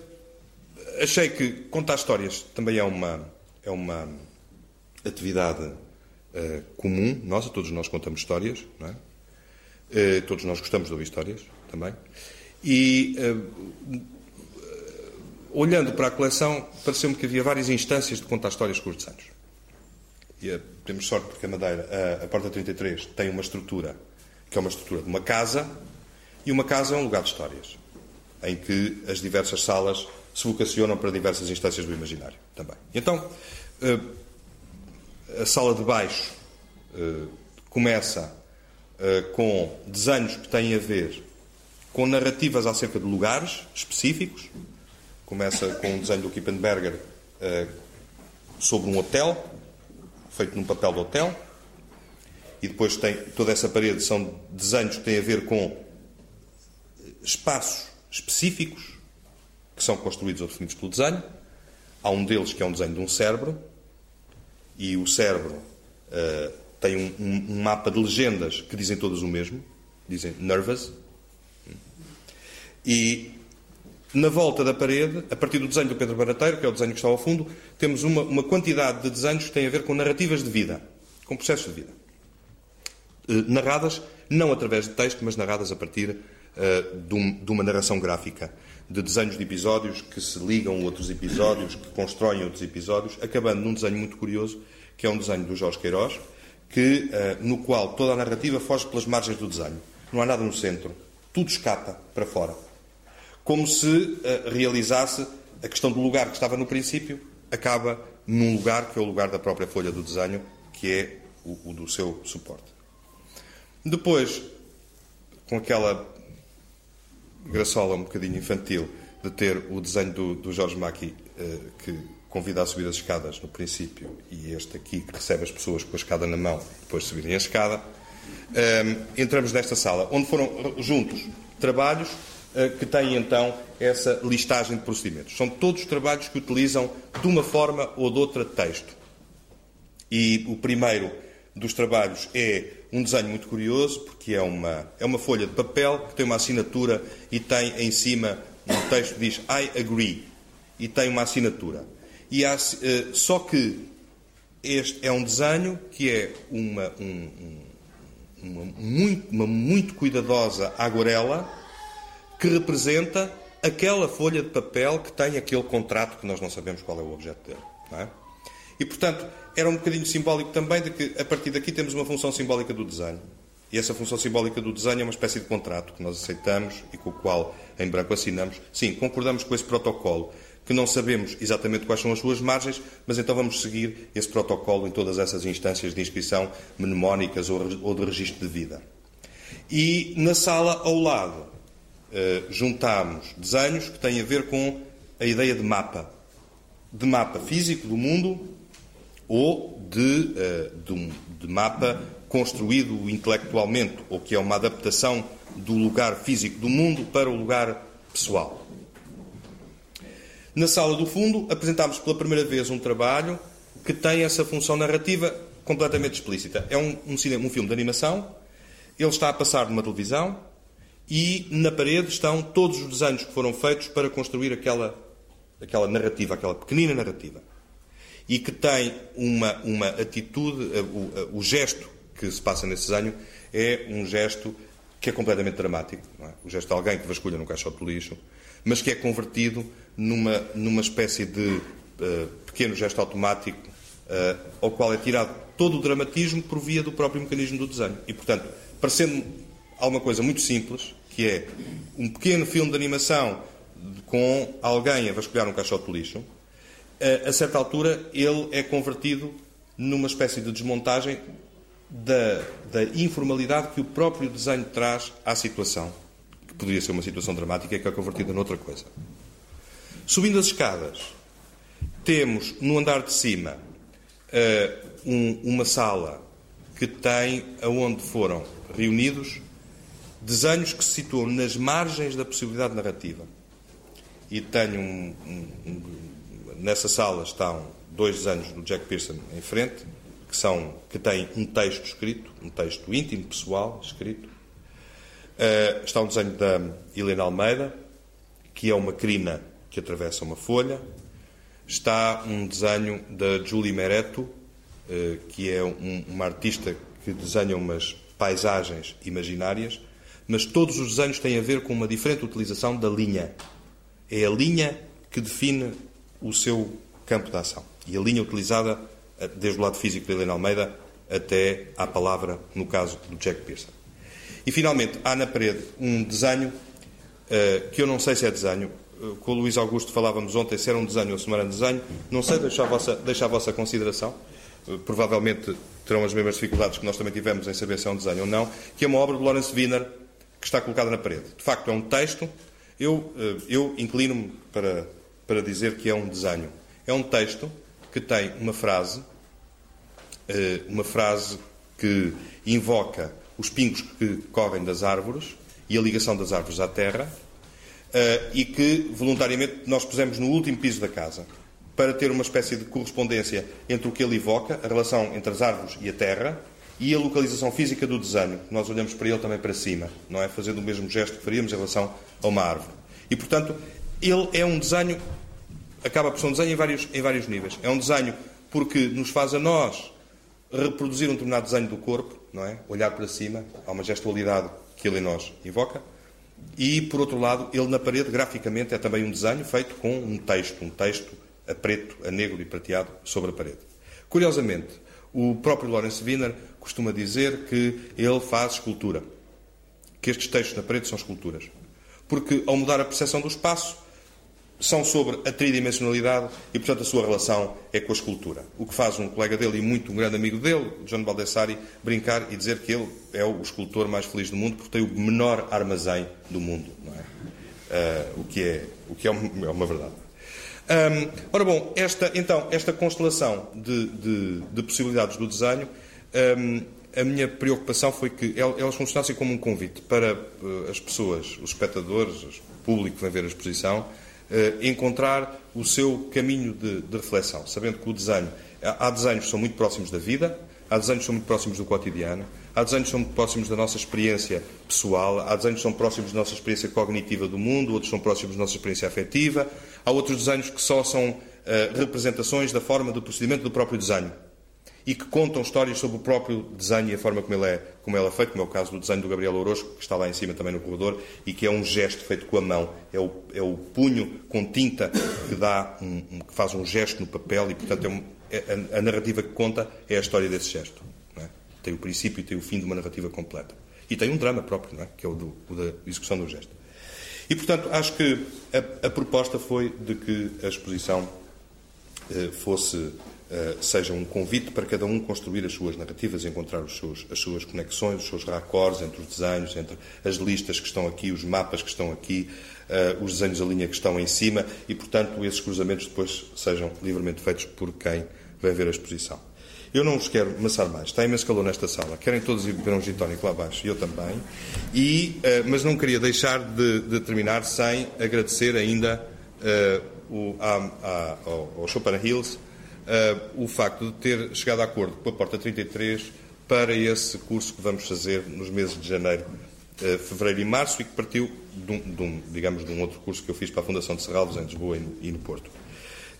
achei que contar histórias também é uma, é uma atividade uh, comum nossa, todos nós contamos histórias, não é? Uh, todos nós gostamos de ouvir histórias também. E olhando para a coleção, pareceu-me que havia várias instâncias de contar histórias com os desenhos. E uh, temos sorte porque a Madeira, a, a Porta 33, tem uma estrutura que é uma estrutura de uma casa, e uma casa é um lugar de histórias, em que as diversas salas se vocacionam para diversas instâncias do imaginário também. Então, uh, a sala de baixo uh, começa com desenhos que têm a ver com narrativas acerca de lugares específicos, Começa com um desenho do Kippenberger uh, sobre um hotel, feito num papel de hotel. E depois tem toda essa parede, são desenhos que têm a ver com espaços específicos que são construídos ou definidos pelo desenho. Há um deles que é um desenho de um cérebro, e o cérebro uh, tem um, um, um, mapa de legendas que dizem todas o mesmo, dizem nervous. E na volta da parede, a partir do desenho do Pedro Barateiro, que é o desenho que está ao fundo, temos uma, uma quantidade de desenhos que têm a ver com narrativas de vida, com processos de vida. Eh, narradas não através de texto, mas narradas a partir uh, de, um, de, uma narração gráfica, de desenhos de episódios que se ligam a outros episódios, que constroem outros episódios, acabando num desenho muito curioso, que é um desenho do Jorge Queiroz, que, uh, no qual toda a narrativa foge pelas margens do desenho. Não há nada no centro. Tudo escapa para fora como se uh, realizasse a questão do lugar que estava no princípio, acaba num lugar que é o lugar da própria folha do desenho, que é o, o do seu suporte. Depois, com aquela graçola um bocadinho infantil de ter o desenho do, do Jorge Maki, uh, que convida a subir as escadas no princípio, e este aqui que recebe as pessoas com a escada na mão, depois subirem a escada, entramos nesta sala, onde foram juntos trabalhos eh, que têm então essa listagem de procedimentos. São todos trabalhos que utilizam de uma forma ou de outra texto. E o primeiro dos trabalhos é um desenho muito curioso, porque é uma, é uma folha de papel que tem uma assinatura e tem em cima um texto que diz I agree e tem uma assinatura. E há, uh, só que este é um desenho que é uma, um, uma, muito, uma muito cuidadosa aguarela que representa aquela folha de papel que tem aquele contrato que nós não sabemos qual é o objeto dele. É? E, portanto, era um bocadinho simbólico também de que, a partir daqui, temos uma função simbólica do desenho. E essa função simbólica do desenho é uma espécie de contrato que nós aceitamos e com o qual, em branco, assinamos. Sim, concordamos com esse protocolo, que não sabemos exatamente quais são as suas margens, mas então vamos seguir esse protocolo em todas essas instâncias de inscrição mnemónicas ou de registro de vida. E na sala ao lado eh, juntámos desenhos que têm a ver com a ideia de mapa. De mapa físico do mundo ou de, uh, de, de mapa construído intelectualmente, ou que é uma adaptação do lugar físico do mundo para o lugar pessoal. Na sala do fundo, apresentámos pela primeira vez um trabalho que tem essa função narrativa completamente explícita. É um, um, cinema, um filme de animação, ele está a passar numa televisão, e na parede estão todos os desenhos que foram feitos para construir aquela, aquela narrativa, aquela pequenina narrativa. E que tem uma, uma atitude, eh, o, eh, o gesto que se passa nesse desenho é um gesto que é completamente dramático. É? O gesto de alguém que vasculha num caixote de lixo, mas que é convertido numa, numa espécie de uh, pequeno gesto automático uh, ao qual é tirado todo o dramatismo por via do próprio mecanismo do desenho. E, portanto, parecendo há uma coisa muito simples, que é um pequeno filme de animação com alguém a vasculhar um caixote de lixo, a certa altura ele é convertido numa espécie de desmontagem da, da, informalidade que o próprio desenho traz à situação, poderia ser uma situação dramática, que é convertida noutra coisa. Subindo as escadas, temos no andar de cima uh, um, uma sala que tem aonde foram reunidos desenhos que se situam nas margens da possibilidade narrativa. E tenho um, um, nessa sala estão dois desenhos do Jack Pearson em frente, que, são, que têm um texto escrito, um texto íntimo, pessoal, escrito. Uh, está um desenho da Helena Almeida, que é uma crina que atravessa uma folha. Está um desenho da Julie Mereto, uh, que é um, uma artista que desenha umas paisagens imaginárias, mas todos os desenhos têm a ver com uma diferente utilização da linha. É a linha que define o seu campo de ação. E a linha utilizada eh, desde o lado físico de Helena Almeida até à palavra, no caso do Jack Pearson. E finalmente há na parede um desenho uh, que eu não sei se é desenho. Com o Luís Augusto falávamos ontem se era um desenho ou se não era um desenho. Não sei, deixo a vossa, vossa consideração. Uh, provavelmente terão as mesmas dificuldades que nós também tivemos em saber se é um desenho ou não. Que é uma obra de Lawrence Wiener que está colocada na parede. De facto, é um texto. Eu, eu inclino-me para, para dizer que é um desenho. É um texto que tem uma frase, eh, uma frase que invoca os pingos que correm das árvores e a ligação das árvores à terra, eh, e que voluntariamente nós pusemos no último piso da casa, para ter uma espécie de correspondência entre o que ele evoca, a relação entre as árvores e a terra, e a localização física do desenho. Nós olhamos para ele também para cima, não é? Fazendo o mesmo gesto que faríamos em relação a uma árvore. E, portanto, ele é um desenho acaba por ser um desenho em vários, em vários níveis. É um desenho porque nos faz a nós reproduzir um determinado desenho do corpo, não é? Olhar para cima, há uma gestualidade que ele em nós invoca. E, por outro lado, ele na parede, graficamente, é também um desenho feito com um texto, um texto a preto, a negro e prateado sobre a parede. Curiosamente, o próprio Lawrence Wiener costuma dizer que ele faz escultura, que estes textos na parede são esculturas. Porque, ao mudar a percepção do espaço, são sobre a tridimensionalidade e, portanto, a sua relação é com a escultura. O que faz um colega dele e muito um grande amigo dele, John Baldessari, brincar e dizer que ele é o escultor mais feliz do mundo porque tem o menor armazém do mundo, é? uh, o que é, o que é, uma, é uma verdade. Um, ora bom, esta, então, esta constelação de, de, de possibilidades do desenho, um, a minha preocupação foi que elas funcionassem como um convite para uh, as pessoas, os espectadores, o público que vem ver a exposição, encontrar o seu caminho de, de, reflexão, sabendo que o desenho, há desenhos que são muito próximos da vida, há desenhos que são muito próximos do cotidiano, há desenhos que são muito próximos da nossa experiência pessoal, há desenhos que são próximos da nossa experiência cognitiva do mundo, outros são próximos da nossa experiência afetiva, há outros desenhos que só são uh, representações da forma do procedimento do próprio desenho e que contam histórias sobre o próprio desenho e a forma como ele é, como ele é feito, como é o caso do desenho do Gabriel Orozco, que está lá em cima também no corredor, e que é um gesto feito com a mão. É o, é o punho com tinta que, dá um, que faz um gesto no papel e, portanto, é um, é, a, a, narrativa que conta é a história desse gesto. É? Tem o princípio e tem o fim de uma narrativa completa. E tem um drama próprio, é? que é o, do, o da execução do gesto. E, portanto, acho que a, a proposta foi de que a exposição eh, fosse seja um convite para cada um construir as suas narrativas, encontrar seus, as suas conexões, os seus raccords entre os desenhos, entre as listas que estão aqui, os mapas que estão aqui, uh, os desenhos da linha que estão em cima e, portanto, esses cruzamentos depois sejam livremente feitos por quem vai ver a exposição. Eu não os quero amassar mais. Está imenso calor nesta sala. Querem todos ir beber um gin lá abaixo. Eu também. E, uh, mas não queria deixar de, de terminar sem agradecer ainda o, a, a, ao, ao Chopin Hills uh, o facto de ter chegado a acordo com a Porta 33 para esse curso que vamos fazer nos meses de janeiro, uh, fevereiro e março e que partiu de um, de um, digamos, de um outro curso que eu fiz para a Fundação de Serralves em Lisboa e no, Porto.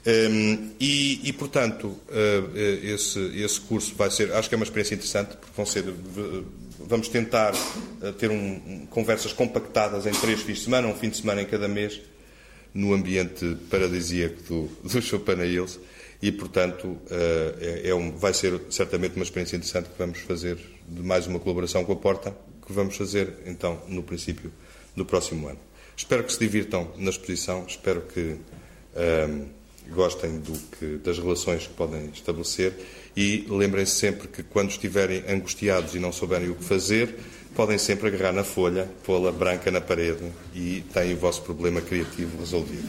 Um, ehm, e, e, portanto, uh, esse, esse curso vai ser, acho que é uma experiência interessante, porque vão ser, vamos tentar ter um, conversas compactadas em três fins de semana, um fim de semana em cada mês, no ambiente paradisíaco do, do Chopin Hills e, portanto, eh, é, é um, vai ser certamente uma experiência interessante que vamos fazer de mais uma colaboração com a Porta, que vamos fazer, então, no princípio do próximo ano. Espero que se divirtam na exposição, espero que um, gostem do que, das relações que podem estabelecer e lembrem-se sempre que quando estiverem angustiados e não souberem o que fazer, podem sempre agarrar na folha, pô-la branca na parede e têm o vosso problema criativo resolvido.